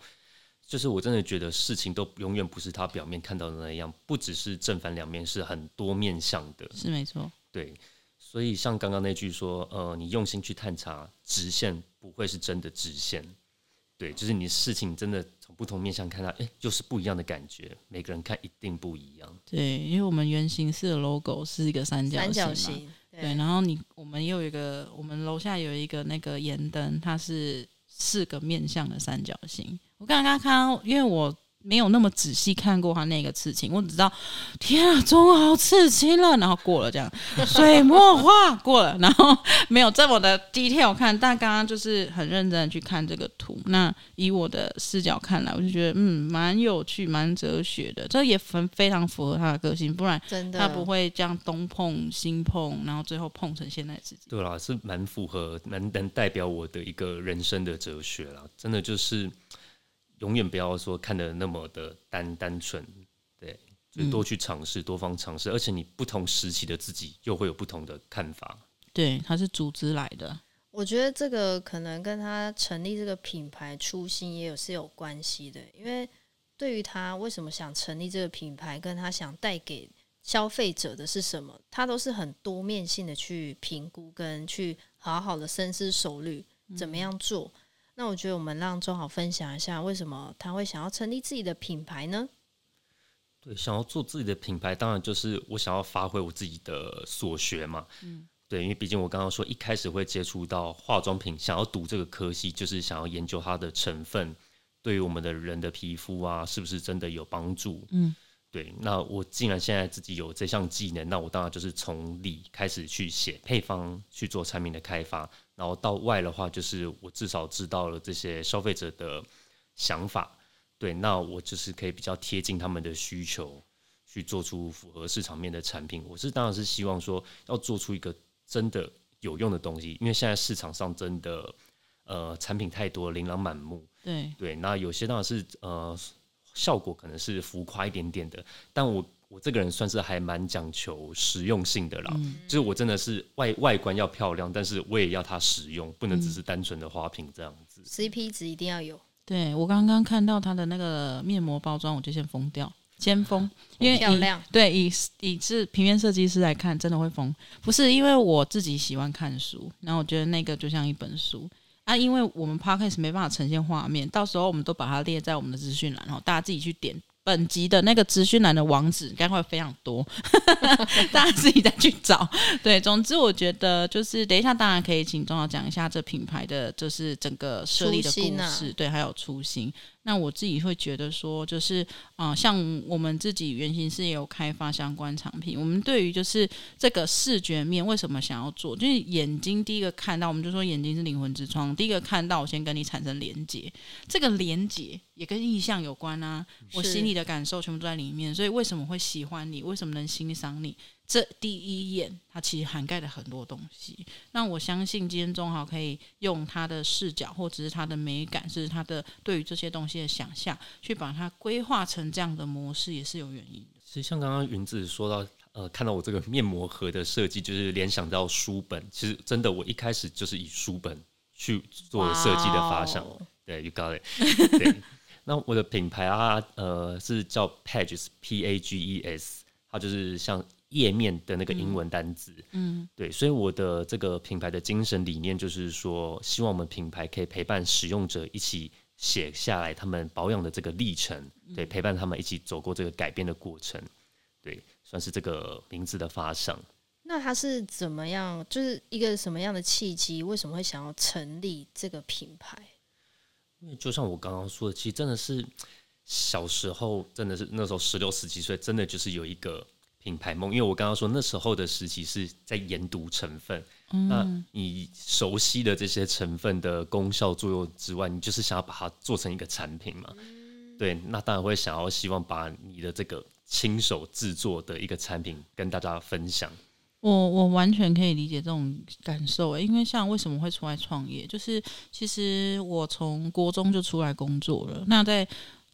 就是我真的觉得事情都永远不是他表面看到的那样，不只是正反两面，是很多面向的，是没错。对，所以像刚刚那句说，呃，你用心去探查，直线不会是真的直线。对，就是你事情真的从不同面向看它，哎，就是不一样的感觉。每个人看一定不一样。对，因为我们圆形式的 logo 是一个三角形嘛，三角形。对，对，然后你我们又有一个，我们楼下有一个那个盐灯，它是四个面向的三角形。我刚刚看到，因为我。没有那么仔细看过他那个刺青，我只知道天啊，中豪刺青了，然后过了这样，水墨画过了，然后没有这么的 detail 看，但刚刚就是很认真的去看这个图。那以我的视角看来，我就觉得嗯，蛮有趣，蛮哲学的，这也很非常符合他的个性，不然他不会这样东碰西碰，然后最后碰成现在自己。对啦，是蛮符合，蛮能代表我的一个人生的哲学啦，真的就是。永远不要说看的那么的单单纯，对，就多去尝试，多方尝试，而且你不同时期的自己又会有不同的看法。对，他是组织来的，我觉得这个可能跟他成立这个品牌初心也有是有关系的，因为对于他为什么想成立这个品牌，跟他想带给消费者的是什么，他都是很多面性的去评估，跟去好好的深思熟虑，怎么样做。嗯那我觉得我们让钟好分享一下，为什么他会想要成立自己的品牌呢？对，想要做自己的品牌，当然就是我想要发挥我自己的所学嘛。嗯，对，因为毕竟我刚刚说一开始会接触到化妆品，想要读这个科系，就是想要研究它的成分对于我们的人的皮肤啊，是不是真的有帮助？嗯，对。那我既然现在自己有这项技能，那我当然就是从里开始去写配方，去做产品的开发。然后到外的话，就是我至少知道了这些消费者的想法，对，那我就是可以比较贴近他们的需求，去做出符合市场面的产品。我是当然是希望说要做出一个真的有用的东西，因为现在市场上真的呃产品太多，琳琅满目，对对，那有些当然是呃效果可能是浮夸一点点的，但我。我这个人算是还蛮讲求实用性的啦，嗯、就是我真的是外外观要漂亮，但是我也要它实用，不能只是单纯的花瓶这样子。CP 值一定要有。对，我刚刚看到它的那个面膜包装，我就先封掉，先封，因为漂亮。对，以以是平面设计师来看，真的会封。不是因为我自己喜欢看书，然后我觉得那个就像一本书啊，因为我们 Podcast 没办法呈现画面，到时候我们都把它列在我们的资讯栏，然后大家自己去点。本集的那个资讯栏的网址应该会非常多，大家自己再去找。对，总之我觉得就是等一下，当然可以请钟老讲一下这品牌的就是整个设立的故事，啊、对，还有初心。那我自己会觉得说，就是啊、呃，像我们自己原型是也有开发相关产品。我们对于就是这个视觉面，为什么想要做？就是眼睛第一个看到，我们就说眼睛是灵魂之窗。第一个看到，我先跟你产生连接，这个连接也跟意象有关啊。我心里的感受全部都在里面，所以为什么会喜欢你？为什么能欣赏你？这第一眼，它其实涵盖了很多东西。那我相信今天中豪可以用他的视角，或者是他的美感，甚至他的对于这些东西的想象，去把它规划成这样的模式，也是有原因的。其实像刚刚云子说到，呃，看到我这个面膜盒的设计，就是联想到书本。其实真的，我一开始就是以书本去做设计的发想。Wow. 对，You got it。对，那我的品牌啊，呃，是叫 Pages，P A G E S，它就是像。页面的那个英文单字，嗯，对，所以我的这个品牌的精神理念就是说，希望我们品牌可以陪伴使用者一起写下来他们保养的这个历程，对，陪伴他们一起走过这个改变的过程，对，算是这个名字的发想。那他是怎么样？就是一个什么样的契机？为什么会想要成立这个品牌？因为就像我刚刚说的，其实真的是小时候，真的是那时候十六、十七岁，真的就是有一个。品牌梦，因为我刚刚说那时候的时期是在研读成分，嗯，那你熟悉的这些成分的功效作用之外，你就是想要把它做成一个产品嘛？嗯，对，那当然会想要希望把你的这个亲手制作的一个产品跟大家分享。我我完全可以理解这种感受，因为像为什么会出来创业，就是其实我从国中就出来工作了，那在。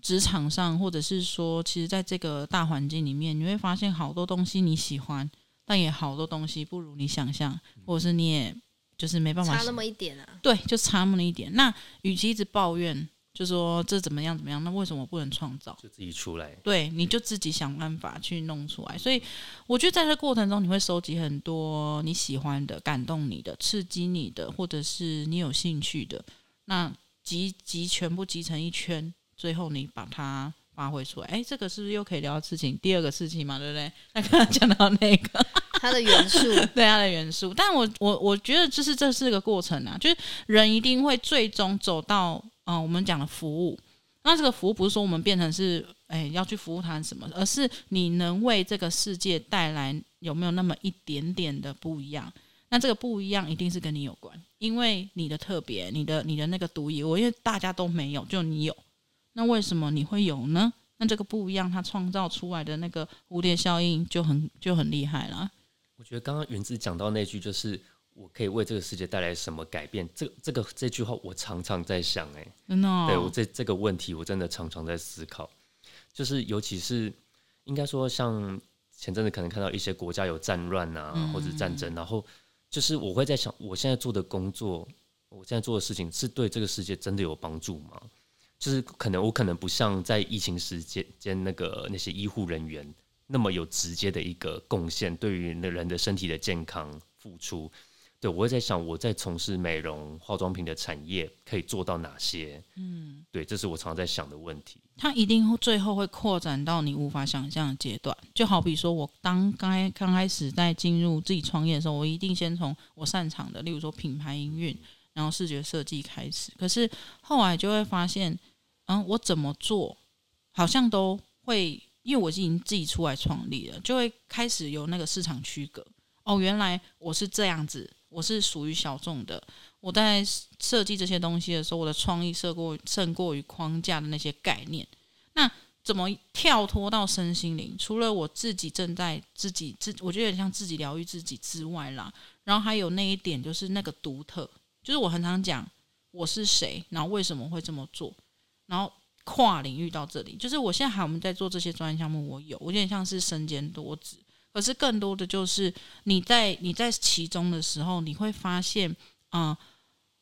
职场上，或者是说，其实在这个大环境里面，你会发现好多东西你喜欢，但也好多东西不如你想象，或者是你也就是没办法，差那么一点啊。对，就差那么一点。那与其一直抱怨，就说这怎么样怎么样，那为什么不能创造？就自己出来。对，你就自己想办法去弄出来。所以我觉得在这过程中，你会收集很多你喜欢的、感动你的、刺激你的，或者是你有兴趣的，那集集全部集成一圈。最后你把它发挥出来，哎，这个是不是又可以聊到事情？第二个事情嘛，对不对？那 刚刚讲到那个它的元素，对它的元素。但我我我觉得就是这是个过程啊，就是人一定会最终走到嗯、呃，我们讲的服务。那这个服务不是说我们变成是哎要去服务他什么，而是你能为这个世界带来有没有那么一点点的不一样？那这个不一样一定是跟你有关，因为你的特别，你的你的那个独一无二，因为大家都没有，就你有。那为什么你会有呢？那这个不一样，它创造出来的那个蝴蝶效应就很就很厉害了。我觉得刚刚云子讲到那句，就是我可以为这个世界带来什么改变？这这个这句话，我常常在想、欸，哎，真的，对我这这个问题，我真的常常在思考。就是尤其是应该说，像前阵子可能看到一些国家有战乱啊，嗯、或者战争，然后就是我会在想，我现在做的工作，我现在做的事情，是对这个世界真的有帮助吗？就是可能我可能不像在疫情时间间那个那些医护人员那么有直接的一个贡献，对于那人的身体的健康付出。对，我会在想，我在从事美容化妆品的产业可以做到哪些？嗯，对，这是我常常在想的问题。它一定最后会扩展到你无法想象的阶段。就好比说，我当刚刚开始在进入自己创业的时候，我一定先从我擅长的，例如说品牌营运。然后视觉设计开始，可是后来就会发现，嗯，我怎么做好像都会，因为我已经自己出来创立了，就会开始有那个市场区隔。哦，原来我是这样子，我是属于小众的。我在设计这些东西的时候，我的创意胜过胜过于框架的那些概念。那怎么跳脱到身心灵？除了我自己正在自己自，我觉得有点像自己疗愈自己之外啦。然后还有那一点就是那个独特。就是我很常讲我是谁，然后为什么会这么做，然后跨领域到这里，就是我现在还我们在做这些专业项目，我有，我有点像是身兼多职，可是更多的就是你在你在其中的时候，你会发现，啊、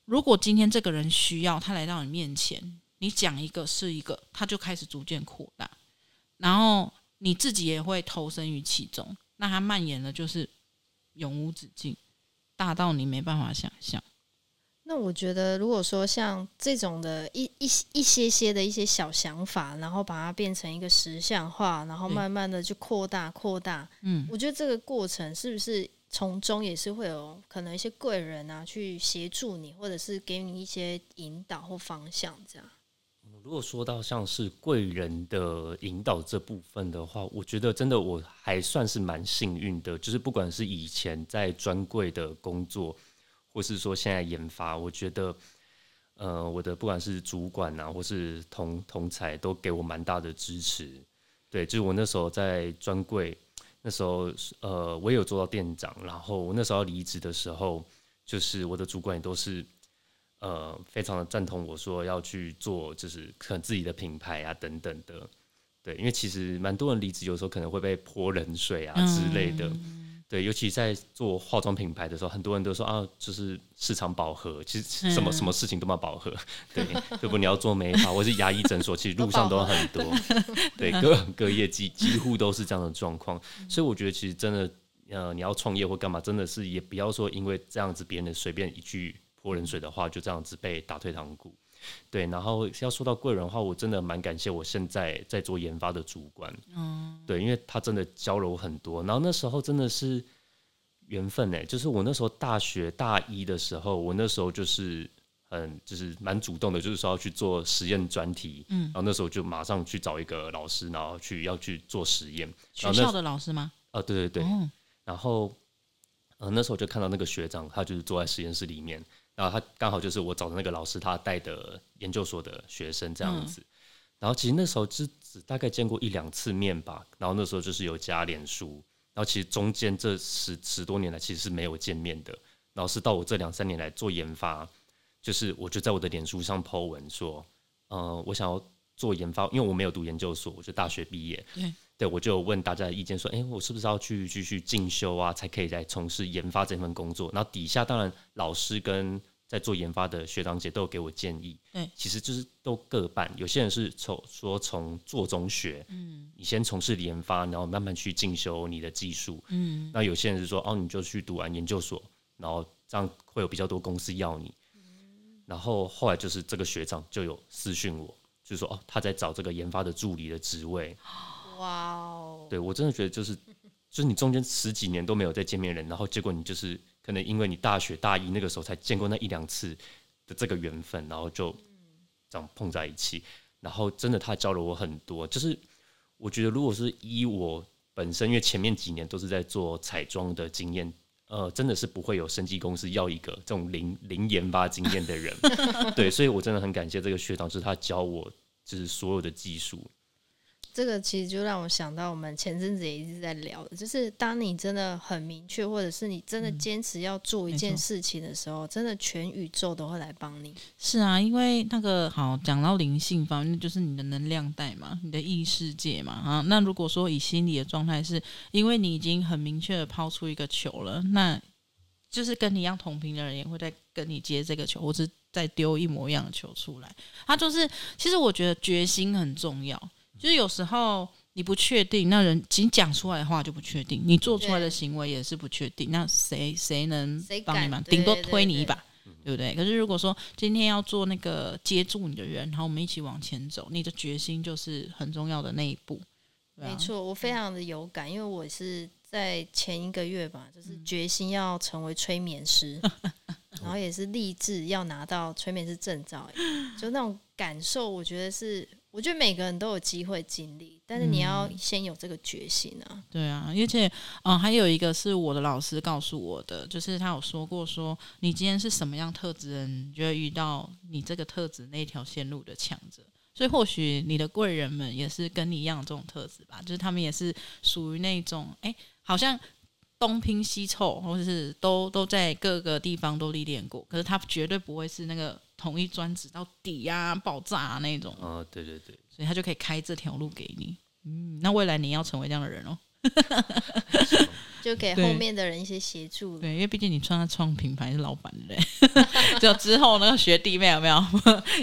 如果今天这个人需要他来到你面前，你讲一个是一个，他就开始逐渐扩大，然后你自己也会投身于其中，那它蔓延的就是永无止境，大到你没办法想象。那我觉得，如果说像这种的一一一些些的一些小想法，然后把它变成一个实像化，然后慢慢的就扩大扩大，嗯，我觉得这个过程是不是从中也是会有可能一些贵人啊去协助你，或者是给你一些引导或方向这样？如果说到像是贵人的引导这部分的话，我觉得真的我还算是蛮幸运的，就是不管是以前在专柜的工作，或是说现在研发，我觉得，呃，我的不管是主管啊，或是同同才，都给我蛮大的支持。对，就是我那时候在专柜，那时候呃，我也有做到店长，然后我那时候离职的时候，就是我的主管也都是。呃，非常的赞同我说要去做，就是可能自己的品牌啊等等的，对，因为其实蛮多人离职，有时候可能会被泼冷水啊之类的，对，尤其在做化妆品牌的时候，很多人都说啊，就是市场饱和，其实什么、嗯、什么事情都蛮饱和，对，如果你要做美发或是牙医诊所，其实路上都很多，对，各各业几几乎都是这样的状况，所以我觉得其实真的，呃，你要创业或干嘛，真的是也不要说因为这样子别人的随便一句。泼冷水的话，就这样子被打退堂鼓。对，然后要说到贵人的话，我真的蛮感谢我现在在做研发的主管。嗯，对，因为他真的教了我很多。然后那时候真的是缘分哎，就是我那时候大学大一的时候，我那时候就是很就是蛮主动的，就是说要去做实验专题。嗯，然后那时候就马上去找一个老师，然后去要去做实验。学校的老师吗？啊，对对对。哦、然后，呃，那时候就看到那个学长，他就是坐在实验室里面。然后他刚好就是我找的那个老师，他带的研究所的学生这样子。然后其实那时候只只大概见过一两次面吧。然后那时候就是有加脸书。然后其实中间这十十多年来其实是没有见面的。然后是到我这两三年来做研发，就是我就在我的脸书上 po 文说，呃，我想要做研发，因为我没有读研究所，我就大学毕业。对。我就问大家的意见，说，哎，我是不是要去继续进修啊，才可以再从事研发这份工作？然后底下当然老师跟在做研发的学长姐都有给我建议。对，其实就是都各半。有些人是从说从做中学，嗯，你先从事研发，然后慢慢去进修你的技术，嗯。那有些人是说，哦，你就去读完研究所，然后这样会有比较多公司要你。然后后来就是这个学长就有私讯我，就是说，哦，他在找这个研发的助理的职位。哇哦！对，我真的觉得就是，就是你中间十几年都没有再见面人，然后结果你就是可能因为你大学大一那个时候才见过那一两次的这个缘分，然后就这样碰在一起，然后真的他教了我很多。就是我觉得如果是依我本身，因为前面几年都是在做彩妆的经验，呃，真的是不会有生技公司要一个这种零零研发经验的人。对，所以我真的很感谢这个学长，就是他教我就是所有的技术。这个其实就让我想到，我们前阵子也一直在聊的，就是当你真的很明确，或者是你真的坚持要做一件事情的时候，嗯、真的全宇宙都会来帮你。是啊，因为那个好讲到灵性方面，就是你的能量带嘛，你的异世界嘛啊。那如果说以心理的状态，是因为你已经很明确的抛出一个球了，那就是跟你一样同频的人也会在跟你接这个球，或是再丢一模一样的球出来。他就是，其实我觉得决心很重要。就是有时候你不确定，那人仅讲出来的话就不确定，你做出来的行为也是不确定。那谁谁能帮你忙？顶多推你一把，对不对？可是如果说今天要做那个接住你的人，然后我们一起往前走，你的决心就是很重要的那一步。没错，我非常的有感，因为我是在前一个月吧，就是决心要成为催眠师，然后也是立志要拿到催眠师证照，就那种感受，我觉得是。我觉得每个人都有机会经历，但是你要先有这个决心啊。嗯、对啊，而且，嗯，还有一个是我的老师告诉我的，就是他有说过说，你今天是什么样特质人，你就会遇到你这个特质那条线路的强者。所以或许你的贵人们也是跟你一样这种特质吧，就是他们也是属于那种，哎，好像东拼西凑，或者是都都在各个地方都历练过，可是他绝对不会是那个。统一专职到底呀、啊，爆炸啊那种。哦，对对对，所以他就可以开这条路给你。嗯，那未来你要成为这样的人哦，就给后面的人一些协助。对，因为毕竟你创创品牌是老板的，就之后那个学弟妹有没有？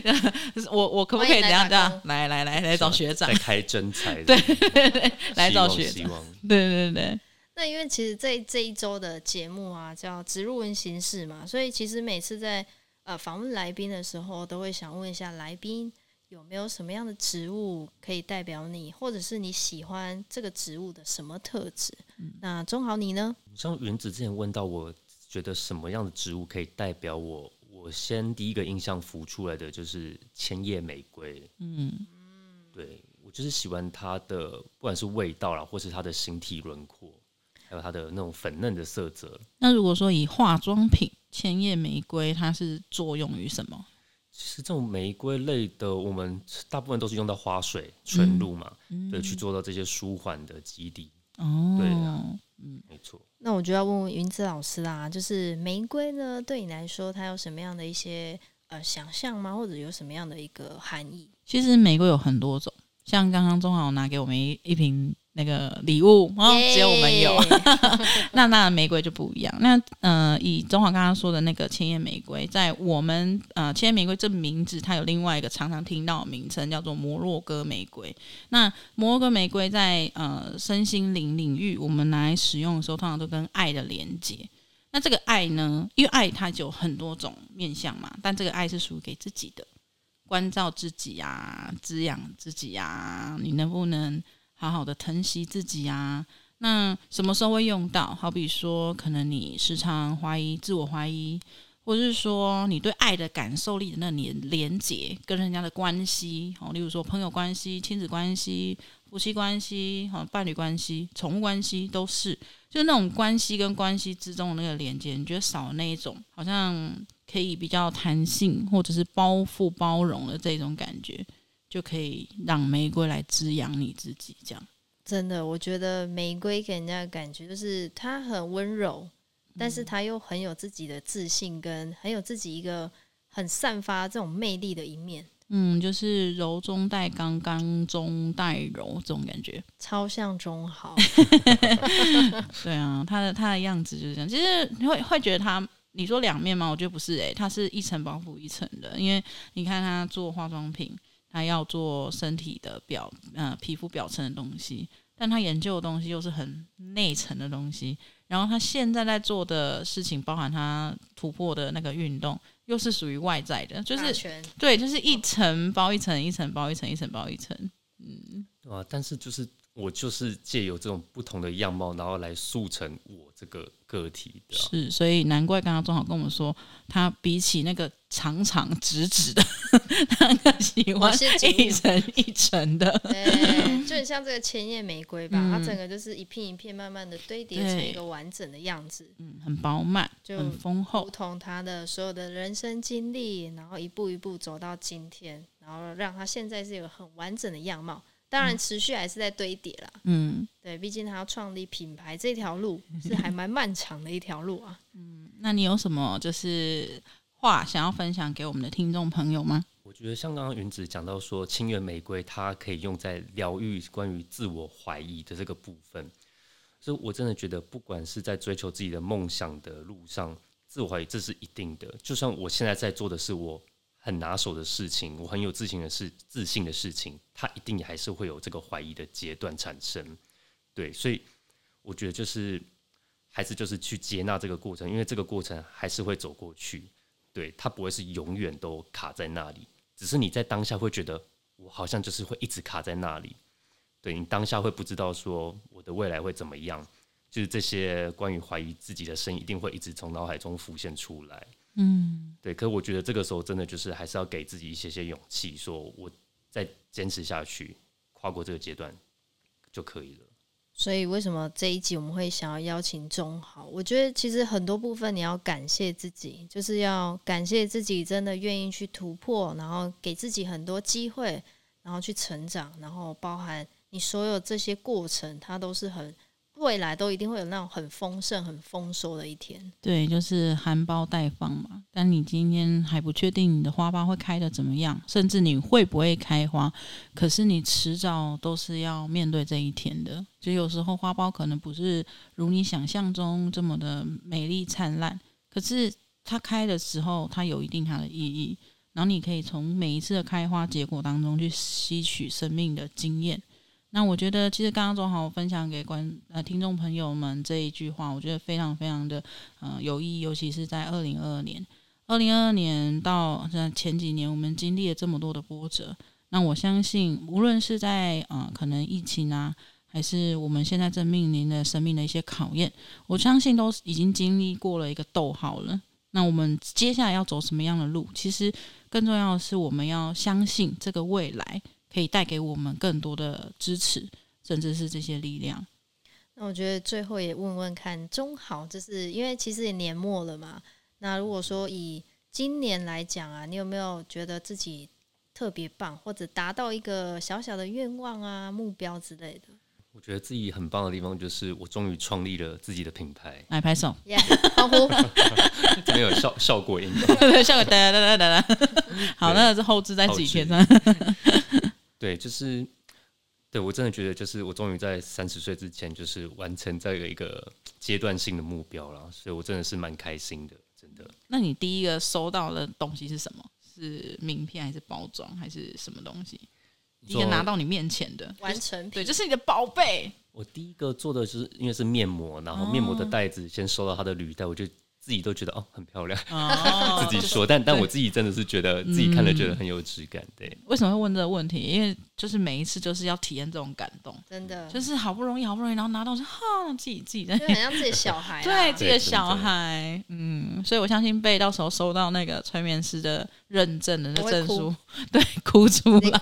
我我可不可以怎样这样？来来来来找学长，再开真才。对对对，来找学长。对对对。那因为其实这这一周的节目啊，叫植入温形式嘛，所以其实每次在。呃，访问来宾的时候，都会想问一下来宾有没有什么样的植物可以代表你，或者是你喜欢这个植物的什么特质？嗯、那中豪你呢？像原子之前问到，我觉得什么样的植物可以代表我？我我先第一个印象浮出来的就是千叶玫瑰。嗯，对，我就是喜欢它的，不管是味道啦，或是它的形体轮廓，还有它的那种粉嫩的色泽。那如果说以化妆品千叶玫瑰，它是作用于什么？其实这种玫瑰类的，我们大部分都是用到花水、纯露嘛，嗯、对，去做到这些舒缓的基底。哦，对啊，嗯，没错。那我就要问问云子老师啦，就是玫瑰呢，对你来说，它有什么样的一些呃想象吗？或者有什么样的一个含义？其实玫瑰有很多种，像刚刚钟豪拿给我们一一瓶。那个礼物哦!只有我们有，那那玫瑰就不一样。那呃，以中华刚刚说的那个千叶玫瑰，在我们呃千叶玫瑰这名字，它有另外一个常常听到的名称，叫做摩洛哥玫瑰。那摩洛哥玫瑰在呃身心灵领域，我们拿来使用的时候，通常都跟爱的连接。那这个爱呢，因为爱它就有很多种面向嘛，但这个爱是属于给自己的，关照自己啊，滋养自己啊，你能不能？好好的疼惜自己啊，那什么时候会用到？好比说，可能你时常怀疑、自我怀疑，或者是说你对爱的感受力的那连连接，跟人家的关系，哦，例如说朋友关系、亲子关系、夫妻关系、哈伴侣关系、宠物关系，都是，就那种关系跟关系之中的那个连接，你觉得少那一种，好像可以比较弹性，或者是包覆、包容的这种感觉。就可以让玫瑰来滋养你自己，这样真的，我觉得玫瑰给人家的感觉就是它很温柔，嗯，但是它又很有自己的自信，跟很有自己一个很散发这种魅力的一面。嗯，就是柔中带刚，刚中带柔这种感觉，超像中豪。对啊，他的他的样子就是这样。其实你会会觉得他，你说两面吗？我觉得不是，诶，他是一层包袱一层的，因为你看他做化妆品。他要做身体的表，呃，皮肤表层的东西，但他研究的东西又是很内层的东西。然后他现在在做的事情，包含他突破的那个运动，又是属于外在的，就是对，就是一层包一层，一层包一层，一层包一层。嗯，啊，但是就是。我就是借由这种不同的样貌，然后来塑成我这个个体的。是，所以难怪刚刚中豪跟我们说，他比起那个长长直直的，他更喜欢一层一层的。对，就很像这个千叶玫瑰吧，嗯，它整个就是一片一片慢慢的堆叠成一个完整的样子。嗯，很饱满，就很丰厚，如同他的所有的人生经历，然后一步一步走到今天，然后让他现在是有很完整的样貌。当然，持续还是在堆叠啦。嗯，对，毕竟他要创立品牌这条路 是还蛮漫长的一条路啊。嗯，那你有什么就是话想要分享给我们的听众朋友吗？我觉得像刚刚云子讲到说，清源玫瑰它可以用在疗愈关于自我怀疑的这个部分，所以我真的觉得，不管是在追求自己的梦想的路上，自我怀疑这是一定的。就像我现在在做的是我。很拿手的事情，我很有自信的事，自信的事情，他一定还是会有这个怀疑的阶段产生。对，所以我觉得就是还是就是去接纳这个过程，因为这个过程还是会走过去。对，它不会是永远都卡在那里，只是你在当下会觉得我好像就是会一直卡在那里。对，你当下会不知道说我的未来会怎么样，就是这些关于怀疑自己的声音一定会一直从脑海中浮现出来。嗯，对，可是我觉得这个时候真的就是还是要给自己一些些勇气，说我再坚持下去，跨过这个阶段就可以了。所以为什么这一集我们会想要邀请中豪？我觉得其实很多部分你要感谢自己，就是要感谢自己真的愿意去突破，然后给自己很多机会，然后去成长，然后包含你所有这些过程，它都是很。未来都一定会有那种很丰盛、很丰收的一天。对，就是含苞待放嘛。但你今天还不确定你的花苞会开得怎么样，甚至你会不会开花，可是你迟早都是要面对这一天的。就有时候花苞可能不是如你想象中这么的美丽灿烂，可是它开的时候，它有一定它的意义。然后你可以从每一次的开花结果当中去吸取生命的经验。那我觉得，其实刚刚总好分享给观呃听众朋友们这一句话，我觉得非常非常的呃有意义，尤其是在二零二二年，二零二二年到前几年，我们经历了这么多的波折。那我相信，无论是在呃可能疫情啊，还是我们现在正面临的生命的一些考验，我相信都已经经历过了一个逗号了。那我们接下来要走什么样的路？其实更重要的是，我们要相信这个未来可以带给我们更多的支持，甚至是这些力量。那我觉得最后也问问看，中好，就是因为其实也年末了嘛。那如果说以今年来讲啊，你有没有觉得自己特别棒，或者达到一个小小的愿望啊、目标之类的？我觉得自己很棒的地方就是，我终于创立了自己的品牌。来拍手，耶，欢呼！没有效效果音，效果 哒哒哒哒哒。好，那是后置在自己贴上。对，就是对我真的觉得，就是我终于在三十岁之前，就是完成这个一个阶段性的目标了，所以我真的是蛮开心的，真的。那你第一个收到的东西是什么？是名片还是包装还是什么东西？一个拿到你面前的完成品，对，这是你的宝贝。我第一个做的就是因为是面膜，然后面膜的袋子先收到它的铝袋，我就自己都觉得哦很漂亮，哦、自己说，但但我自己真的是觉得自己看了觉得很有质感。对，为什么会问这个问题？因为就是每一次就是要体验这种感动，真的。就是好不容易好不容易，然后拿到是哈自己自己在，就很像自己的小孩、啊，对自己的小孩，嗯，所以我相信贝到时候收到那个催眠师的认证的那证书，对，哭出来。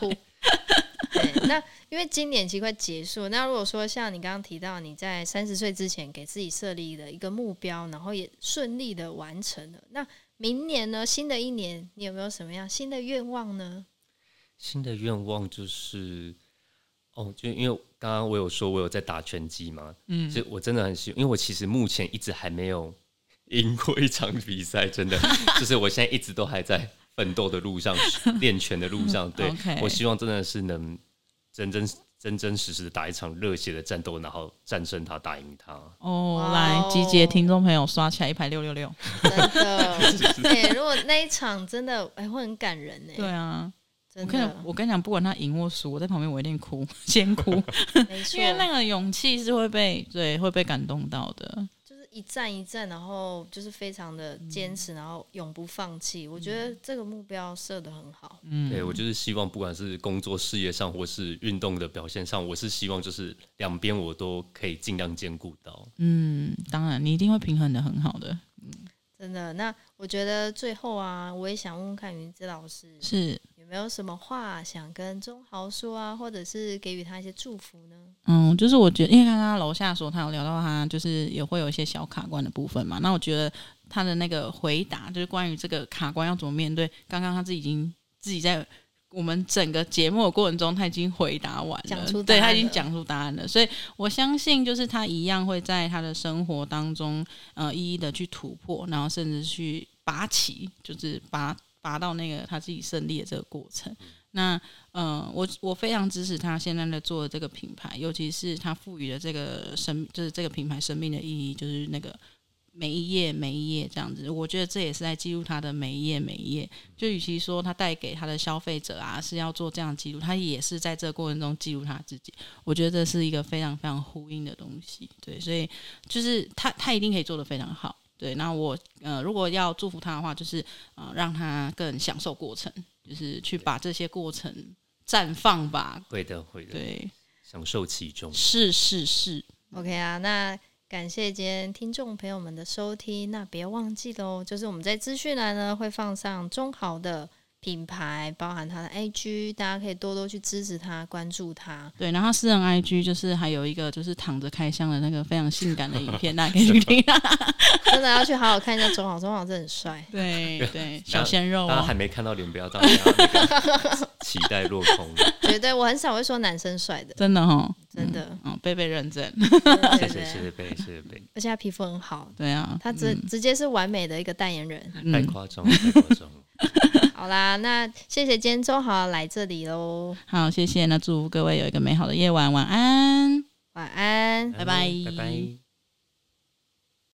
对，那因为今年其实快结束，那如果说像你刚刚提到你在三十岁之前给自己设立的一个目标，然后也顺利的完成了，那明年呢？新的一年你有没有什么样新的愿望呢？新的愿望就是，哦，就因为刚刚我有说我有在打拳击嘛，嗯，就我真的很希望，因为我其实目前一直还没有赢过一场比赛，真的，就是我现在一直都还在奋斗的路上，练拳的路上，对，Okay. 我希望真的是能。真真真真实实的打一场热血的战斗，然后战胜他，打赢他。哦，oh, 来集结听众朋友，刷起来一排六六六。真的，对，如果那一场真的哎、欸，会很感人呢。对啊，真的。我跟你讲，不管他赢或输，我在旁边我一定哭，先哭。因为那个勇气是会被对会被感动到的。一站一站，然后就是非常的坚持，然后永不放弃。我觉得这个目标设的很好。嗯，对，我就是希望，不管是工作事业上，或是运动的表现上，我是希望就是两边我都可以尽量兼顾到。嗯，当然，你一定会平衡的很好的。嗯，真的。那我觉得最后啊，我也想问问看芸姿老师，是有没有什么话想跟钟豪说啊，或者是给予他一些祝福呢？嗯，就是我觉得，因为刚刚楼下说他有聊到他，就是也会有一些小卡关的部分嘛。那我觉得他的那个回答，就是关于这个卡关要怎么面对，刚刚他自己已经自己在我们整个节目的过程中，他已经回答完了，了对，他已经讲出答案了。所以我相信，就是他一样会在他的生活当中，呃，一一的去突破，然后甚至去拔起，就是拔拔到那个他自己胜利的这个过程。那嗯、呃，我我非常支持他现在在做的这个品牌，尤其是他赋予的这个生，就是这个品牌生命的意义，就是那个每一页每一页这样子。我觉得这也是在记录他的每一页每一页。就与其说他带给他的消费者啊是要做这样记录，他也是在这个过程中记录他自己。我觉得这是一个非常非常呼应的东西。对，所以就是他他一定可以做得非常好。对，那我呃如果要祝福他的话，就是呃让他更享受过程。就是去把这些过程绽放吧，会的，会的，对，享受其中，是是是，OK 啊，那感谢今天听众朋友们的收听，那别忘记喽，就是我们在资讯栏呢会放上中豪的。品牌包含他的 IG，大家可以多多去支持他、关注他。对，然后私人 IG 就是还有一个就是躺着开箱的那个非常性感的影片，大家可以去 听。真的要去好好看一下中豪，中豪真的很帅。对 对，小鲜肉、哦。大家还没看到脸，不要这样期待落空。绝对，我很少会说男生帅的，真的哈、哦，真的。嗯，贝贝认证。谢谢谢谢贝，谢谢贝。而且他皮肤很好。对啊，他直、嗯、直接是完美的一个代言人。太夸张了，太夸张了。好啦，那谢谢今天周豪来这里喽。好，谢谢。那祝福各位有一个美好的夜晚，晚安，晚安，拜拜，拜拜。